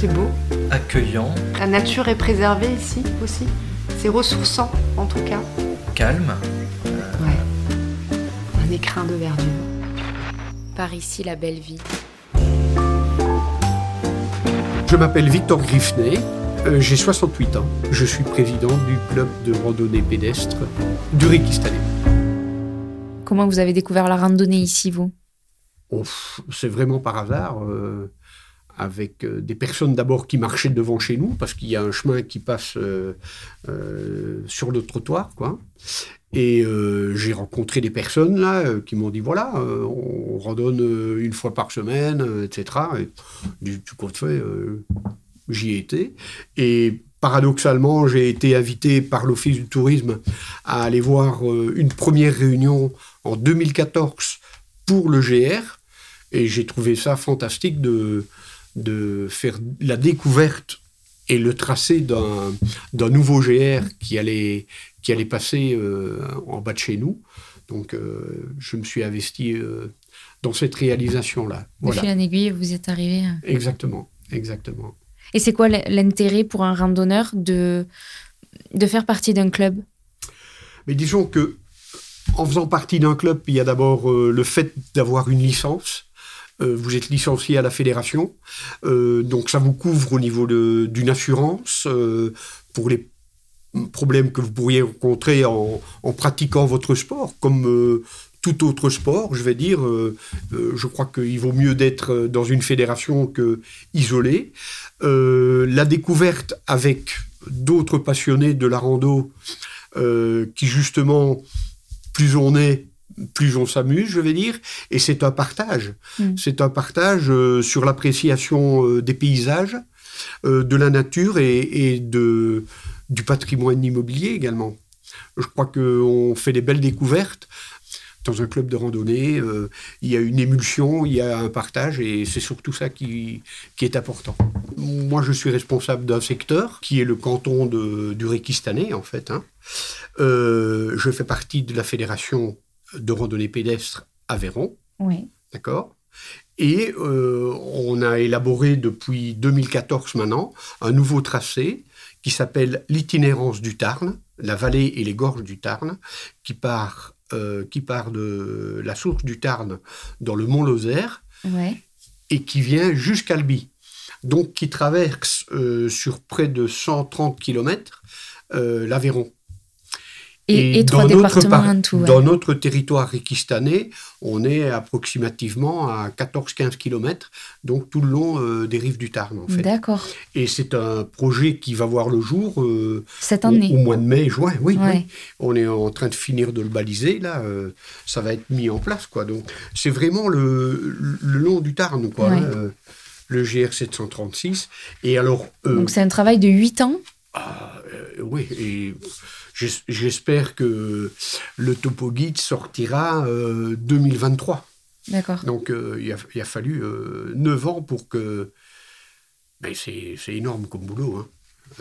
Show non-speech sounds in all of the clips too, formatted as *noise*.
C'est beau. accueillant, La nature est préservée ici aussi. C'est ressourçant en tout cas. calme. Ouais. Un écrin de verdure. Par ici, la belle vie. Je m'appelle Victor Griffney, euh, j'ai 68 ans. Je suis président du club de randonnée pédestre du. Comment vous avez découvert la randonnée ici, vous? Oh, C'est vraiment par hasard, euh, avec euh, des personnes d'abord qui marchaient devant chez nous, parce qu'il y a un chemin qui passe euh, euh, sur le trottoir, quoi. Et j'ai rencontré des personnes là qui m'ont dit voilà, on randonne euh, une fois par semaine, etc. Et du, compte fait, j'y ai été. Et paradoxalement, j'ai été invité par l'Office du tourisme à aller voir une première réunion en 2014 pour le GR. Et j'ai trouvé ça fantastique de, de faire la découverte et le tracé d'un nouveau GR qui allait, qui allait passer euh, en bas de chez nous. Donc, euh, je me suis investi euh, dans cette réalisation-là. De Voilà. fil en aiguille, vous êtes arrivé. à- Exactement, exactement. Et c'est quoi l'intérêt pour un randonneur de, de faire partie d'un club? Mais disons que en faisant partie d'un club, il y a d'abord le fait d'avoir une licence. Euh, vous êtes licencié à la fédération, Euh, donc ça vous couvre au niveau d'une assurance euh, pour les problèmes que vous pourriez rencontrer en, pratiquant votre sport, comme tout autre sport, je vais dire. je crois qu'il vaut mieux d'être dans une fédération que isolé. La découverte avec d'autres passionnés de la rando qui justement, plus on est, plus on s'amuse, je vais dire, et c'est un partage. Mm. C'est un partage euh, sur l'appréciation euh, des paysages, euh, de la nature et, et de, du patrimoine immobilier également. Je crois qu'on fait des belles découvertes. Dans un club de randonnée, il y a une émulsion, il y a un partage, et c'est surtout ça qui, qui est important. Moi, je suis responsable d'un secteur qui est le canton de, du Réquistanais, en fait. hein. Je fais partie de la fédération de randonnée pédestre Aveyron, Oui. d'accord? Et euh, on a élaboré depuis 2014 maintenant un nouveau tracé qui s'appelle l'itinérance du Tarn, la vallée et les gorges du Tarn, qui part, euh, qui part de la source du Tarn dans le Mont Lozère Ouais. et qui vient jusqu'à Albi. Donc qui traverse euh, sur près de 130 km l'Aveyron. Et, et trois dans notre départements par- en tout. ouais. Dans notre territoire réquistanais, on est approximativement à 14-15 km, donc tout le long euh, des rives du Tarn, en fait. D'accord. Et c'est un projet qui va voir le jour euh, Cette année. au mois de mai, juin, oui, Ouais. oui. On est en train de finir de le baliser, là, euh, ça va être mis en place, quoi. Donc, c'est vraiment le, le long du Tarn, quoi, Ouais. hein, le GR 736. Et alors, Donc c'est un travail de 8 ans. ah, oui, et j'espère que le topo guide sortira euh, 2023. D'accord. Donc euh, il, a, il a fallu euh, 9 ans pour que. Ben, c'est énorme comme boulot. hein.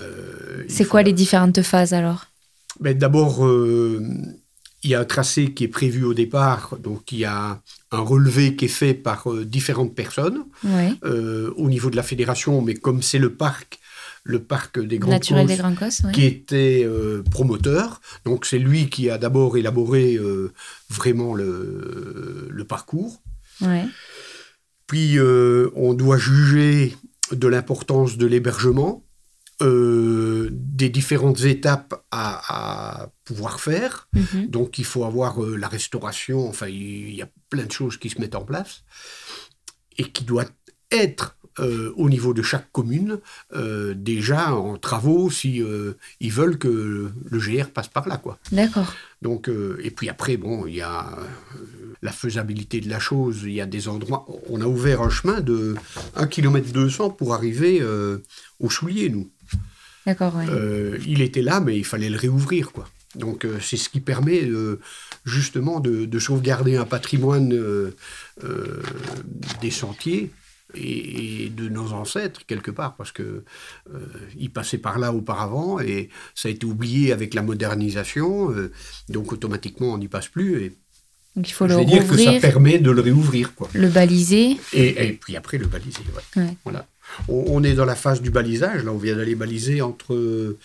Euh, C'est faut- quoi les différentes phases alors? Ben, D'abord, euh, il y a un tracé qui est prévu au départ, donc il y a un relevé qui est fait par euh, différentes personnes Ouais. euh, au niveau de la fédération, mais comme c'est le parc, le parc des Grands Naturel Causes, des qui était euh, promoteur. Donc c'est lui qui a d'abord élaboré euh, vraiment le, le parcours. Ouais. Puis euh, on doit juger de l'importance de l'hébergement, des différentes étapes à, à pouvoir faire. Mhm. Donc il faut avoir la restauration, enfin il y a plein de choses qui se mettent en place et qui doivent être euh, au niveau de chaque commune euh, déjà en travaux si euh, ils veulent que le GR passe par là quoi. D'accord. Donc et puis après bon il y a la faisabilité de la chose, il y a des endroits on a ouvert un chemin de 1 km 200 pour arriver au Soulier nous. D'accord, ouais. Il était là, mais il fallait le réouvrir, quoi. Donc euh, c'est ce qui permet euh, justement de, de sauvegarder un patrimoine euh, des sentiers et, de nos ancêtres quelque part, parce que euh, ils passaient par là auparavant et ça a été oublié avec la modernisation, euh, donc automatiquement on n'y passe plus. Donc il faut Je le dire que ça permet de le réouvrir. Quoi. le baliser. Et, et puis après, le baliser. ouais. Ouais. Voilà. On, on est dans la phase du balisage. Là, on vient d'aller baliser entre euh,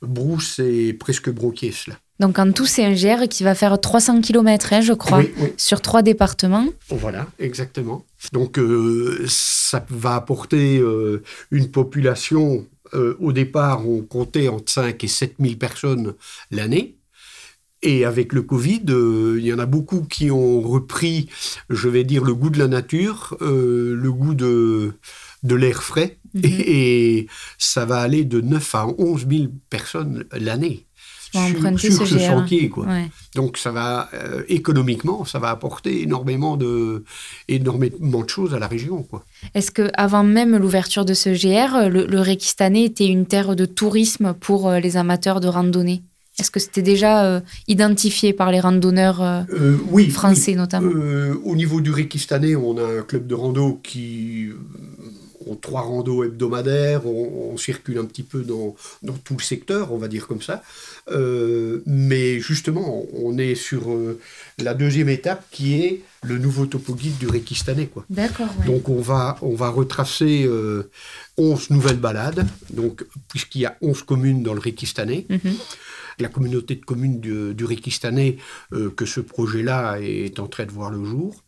Brousse et presque Bronquies. Là. Donc en tout, c'est un GR qui va faire 300 km, je crois, Oui, oui. sur trois départements. Voilà, exactement. Donc, euh, ça va apporter euh, une population. euh, au départ, on comptait entre 5 et 7 000 personnes l'année. Et avec le Covid, euh, il y en a beaucoup qui ont repris, je vais dire, le goût de la nature, euh, le goût de, de l'air frais. Mhm. Et, et ça va aller de 9 à 11 000 personnes l'année sur, sur ce ce GR. sentier. Quoi. Ouais. Donc ça va euh, économiquement, ça va apporter énormément de, énormément de choses à la région. Est-ce que avant même l'ouverture de ce GR, le, le Réquistanais était une terre de tourisme pour les amateurs de randonnée? Est-ce que c'était déjà euh, identifié par les randonneurs euh, Euh, oui, français notamment? Oui. Au niveau du Réquistanais, on a un club de rando qui ont trois randos hebdomadaires. On, on circule un petit peu dans, dans tout le secteur, on va dire comme ça. Mais justement, on est sur la deuxième étape qui est le nouveau topo guide du Réquistanais. Quoi. D'accord. ouais. Donc on va, on va retracer euh, 11 nouvelles balades, donc, puisqu'il y a 11 communes dans le Réquistanais. Mhm. La communauté de communes du, du Réquistanais, euh, que ce projet-là est en train de voir le jour.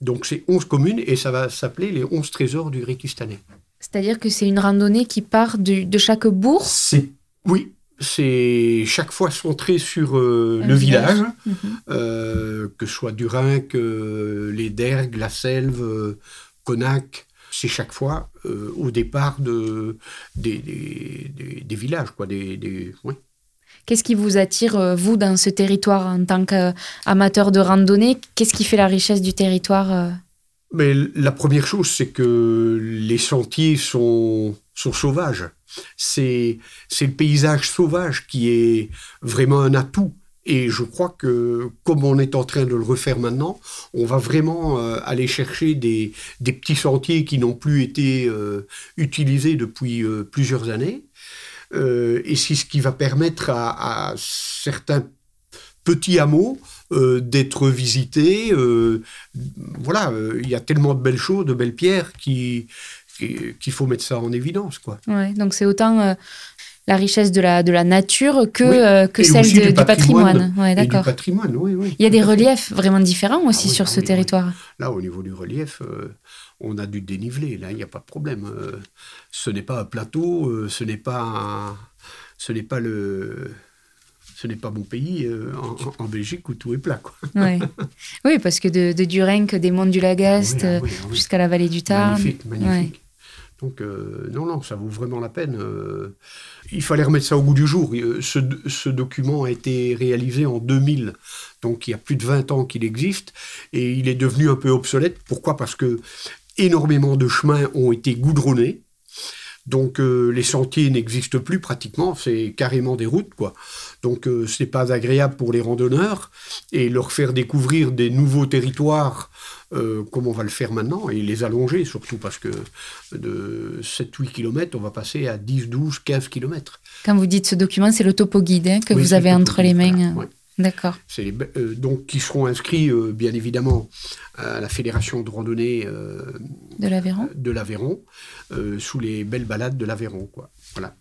Donc c'est 11 communes et ça va s'appeler les 11 trésors du Réquistanais. C'est-à-dire que c'est une randonnée qui part du- de chaque bourg? C'est Oui, c'est chaque fois centré sur euh, le village. village, Mhm. euh, que ce soit Durinck, euh, les Dergues, la Selve, euh, Connac. C'est chaque fois au départ de, des, des- des- des villages, quoi. Des, ouais. Qu'est-ce qui vous attire, vous, dans ce territoire en tant qu'amateur de randonnée? Qu'est-ce qui fait la richesse du territoire Mais la première chose, c'est que les sentiers sont, sont sauvages. C'est le paysage sauvage qui est vraiment un atout. Et je crois que, comme on est en train de le refaire maintenant, on va vraiment euh, aller chercher des, des petits sentiers qui n'ont plus été euh, utilisés depuis euh, plusieurs années. Et c'est ce qui va permettre à, certains petits hameaux d'être visités. voilà, il y a tellement de belles choses, de belles pierres qui- qu'il faut mettre ça en évidence. Quoi. Ouais, donc c'est autant euh, la richesse de la, de la nature que, Oui, euh, que et celle de- du patrimoine. patrimoine. Ouais, Et du patrimoine, oui, oui. Il y a des reliefs vraiment différents aussi Ah sur ah ce territoire. Là, au niveau du relief, euh, on a du dénivelé. Là, il n'y a pas de problème. Ce n'est pas un plateau, ce n'est pas, un- ce n'est pas le, ce n'est pas mon pays euh, en, en Belgique où tout est plat. Quoi. Ouais. *laughs* oui, parce que de, de Durenc, des monts du Lagast, Ah oui, ah euh, oui, ah oui. jusqu'à la vallée du Tarn. Magnifique, magnifique. Donc, euh, non, non, ça vaut vraiment la peine. euh. il fallait remettre ça au goût du jour. Euh, Ce, document a été réalisé en 2000, donc il y a plus de 20 ans qu'il existe, et il est devenu un peu obsolète. Pourquoi? Parce que énormément de chemins ont été goudronnés. Donc euh, les sentiers n'existent plus pratiquement, c'est carrément des routes quoi. Donc euh, c'est pas agréable pour les randonneurs et leur faire découvrir des nouveaux territoires euh, comme on va le faire maintenant et les allonger surtout parce que de 7-8 km on va passer à 10, 12, 15 km. Quand vous dites ce document, c'est le topo guide hein, que Oui, vous avez entre les mains. voilà, ouais. D'accord. Euh, donc qui seront inscrits euh, bien évidemment à la fédération de randonnée euh, De l'Aveyron. de l'Aveyron sous les belles balades de l'Aveyron quoi. Voilà.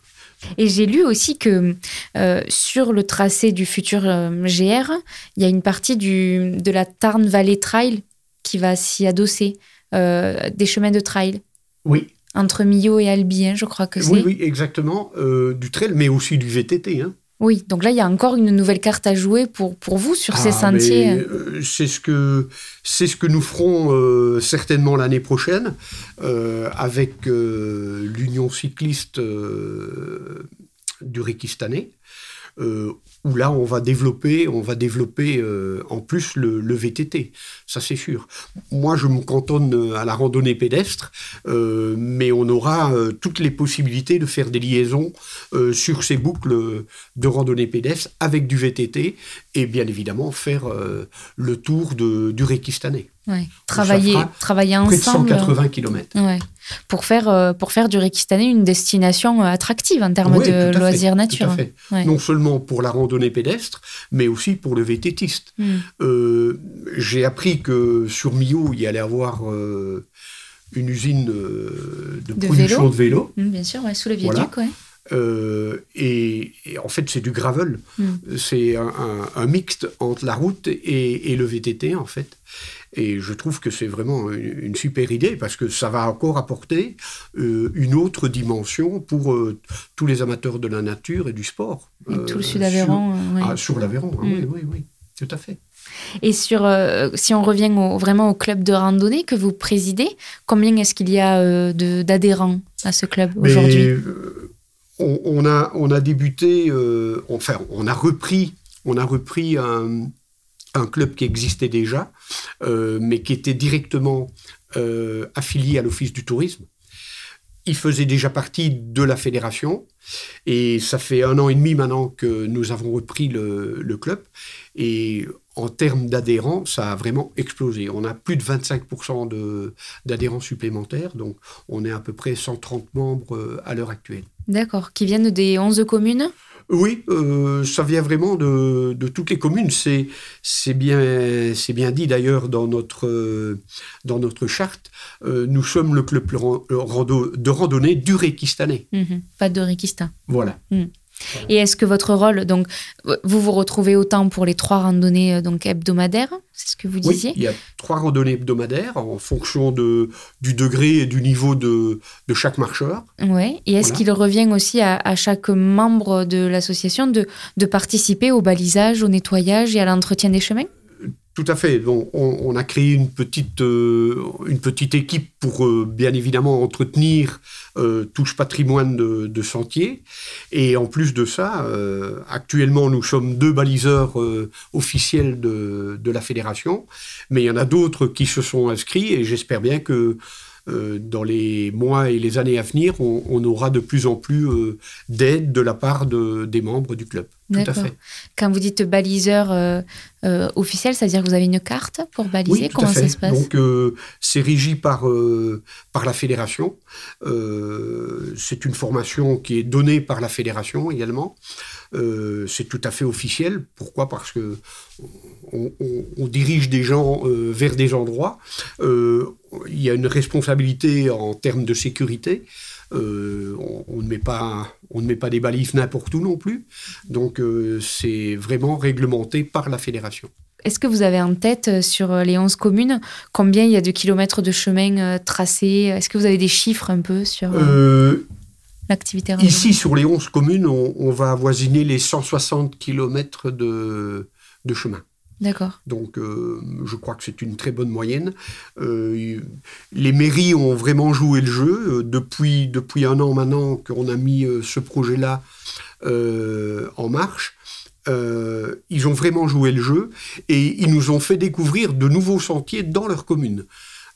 Et j'ai lu aussi que sur le tracé du futur GR, il y a une partie du, de la Tarn Valley Trail qui va s'y adosser, des chemins de trail Oui, entre Millau et Albi, hein, je crois que c'est. oui, oui, exactement. du trail, mais aussi du VTT. Hein. Oui, donc là, il y a encore une nouvelle carte à jouer pour, pour vous sur ces Ah, sentiers. euh, c'est ce que c'est ce que nous ferons euh, certainement l'année prochaine euh, avec euh, l'Union cycliste du Réquistanais. Où là on va développer, on va développer euh, en plus le, le VTT, ça c'est sûr. Moi je me cantonne euh, à la randonnée pédestre, euh, mais on aura toutes les possibilités de faire des liaisons sur ces boucles de randonnée pédestre avec du VTT et bien évidemment faire le tour de, du Réquistanais. Ouais. Travailler, travailler Près de ensemble. 180 km. Ouais. Pour faire, euh, pour faire du Réquistanais une destination euh, attractive en termes Oui, de à fait, loisirs tout nature. à fait. Ouais. Non seulement pour la randonnée pédestre, mais aussi pour le vététiste. Mm. Euh, J'ai appris que sur Millau, il y allait avoir euh, une usine euh, de, De production vélo. de vélos. Mm, bien sûr, sous le viaduc. Euh, et, et en fait, c'est du gravel. Mm. C'est un, un- un mixte entre la route et, et le VTT, en fait. Et je trouve que c'est vraiment une, une super idée parce que ça va encore apporter euh, une autre dimension pour euh, tous les amateurs de la nature et du sport. Et tout le Euh, Sud-Aveyron. euh, ouais. Sur, ah, sur l'Aveyron, ah Mm. oui, oui, oui, tout à fait. Et sur, euh, si on revient au- vraiment au club de randonnée que vous présidez, combien est-ce qu'il y a euh, d'adhérents à ce club aujourd'hui? euh, on, on a, on a débuté, enfin, on a repris, on a repris un, un club qui existait déjà, euh, mais qui était directement euh, affilié à l'Office du tourisme. Il faisait déjà partie de la fédération et ça fait un an et demi maintenant que nous avons repris le, club et en termes d'adhérents, ça a vraiment explosé. On a plus de 25% de- d'adhérents supplémentaires, donc on est à peu près 130 membres euh, à l'heure actuelle. D'accord. Qui viennent des 11 communes? Oui, euh, ça vient vraiment de, de toutes les communes. C'est bien, dit d'ailleurs dans notre, euh, dans notre charte. Euh, nous sommes le club de randonnée du Réquistanais. Mhm. Pas de Réquista. Voilà. Et est-ce que votre rôle, donc, vous vous retrouvez autant pour les trois randonnées euh, donc hebdomadaires, c'est ce que vous Oui, disiez il y a trois randonnées hebdomadaires en fonction de, du degré et du niveau de, de chaque marcheur. Ouais. Et est-ce Voilà. qu'il revient aussi à, à chaque membre de l'association de, de participer au balisage, au nettoyage et à l'entretien des chemins? Tout à fait. On, a créé une petite, euh, équipe pour euh, bien évidemment entretenir euh, tout ce patrimoine de, de sentiers. Et en plus de ça, euh, actuellement, nous sommes deux baliseurs officiels de, de la fédération, mais il y en a d'autres qui se sont inscrits et j'espère bien que dans les mois et les années à venir, on, on aura de plus en plus euh, d'aide de la part de- des membres du club. Tout à fait. Quand vous dites baliseur euh, euh, officiel, c'est-à-dire que vous avez une carte pour baliser Oui, tout Comment à fait. ça se passe? Donc, euh, c'est régi par, euh, par la fédération. Euh, c'est une formation qui est donnée par la fédération également. Euh, c'est tout à fait officiel. Pourquoi? Parce que on, on- on dirige des gens euh, vers des endroits. Euh, il y a une responsabilité en termes de sécurité. Euh, on, on ne met pas, on ne met pas des balises n'importe où non plus. Donc, c'est vraiment réglementé par la fédération. Est-ce que vous avez en tête sur les 11 communes combien il y a de kilomètres de chemin tracés? Est-ce que vous avez des chiffres un peu sur l'activité Ici, sur les 11 communes, on, on va avoisiner les 160 km de, de chemin. D'accord. Donc, euh, je crois que c'est une très bonne moyenne. Euh, les mairies ont vraiment joué le jeu. Euh, Depuis, depuis un an maintenant qu'on a mis ce projet-là en marche, ils ont vraiment joué le jeu et ils nous ont fait découvrir de nouveaux sentiers dans leur commune.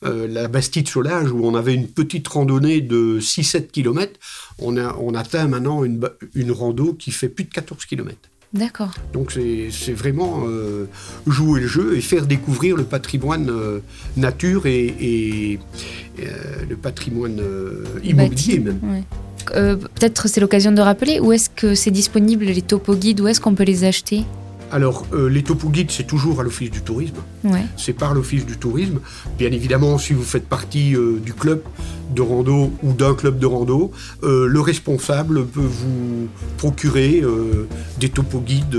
La Bastide Solage, où on avait une petite randonnée de 6-7 km, on, a, atteint maintenant une, une rando qui fait plus de 14 km. D'accord. Donc c'est vraiment euh, jouer le jeu et faire découvrir le patrimoine euh, nature et, et, euh, le patrimoine immobilier Bâti. même. Ouais. Peut-être c'est l'occasion de rappeler où est-ce que c'est disponible les topo guides Où est-ce qu'on peut les acheter? Alors euh, les topo guides c'est toujours à l'office du tourisme. Ouais. C'est par l'office du tourisme. Bien évidemment si vous faites partie euh, du club de rando ou d'un club de rando, euh, le responsable peut vous procurer euh, des topo guides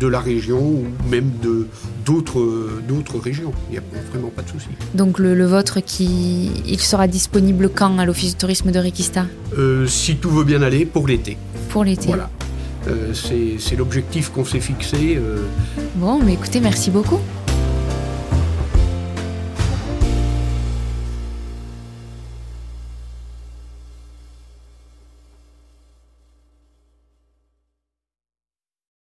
de la région ou même de d'autres d'autres régions. Il n'y a vraiment pas de souci. Donc le, le vôtre qui il sera disponible quand à l'office du tourisme de Requista Euh, si tout veut bien aller pour l'été. pour l'été. Voilà. C'est c'est l'objectif qu'on s'est fixé. Bon, mais écoutez, merci beaucoup.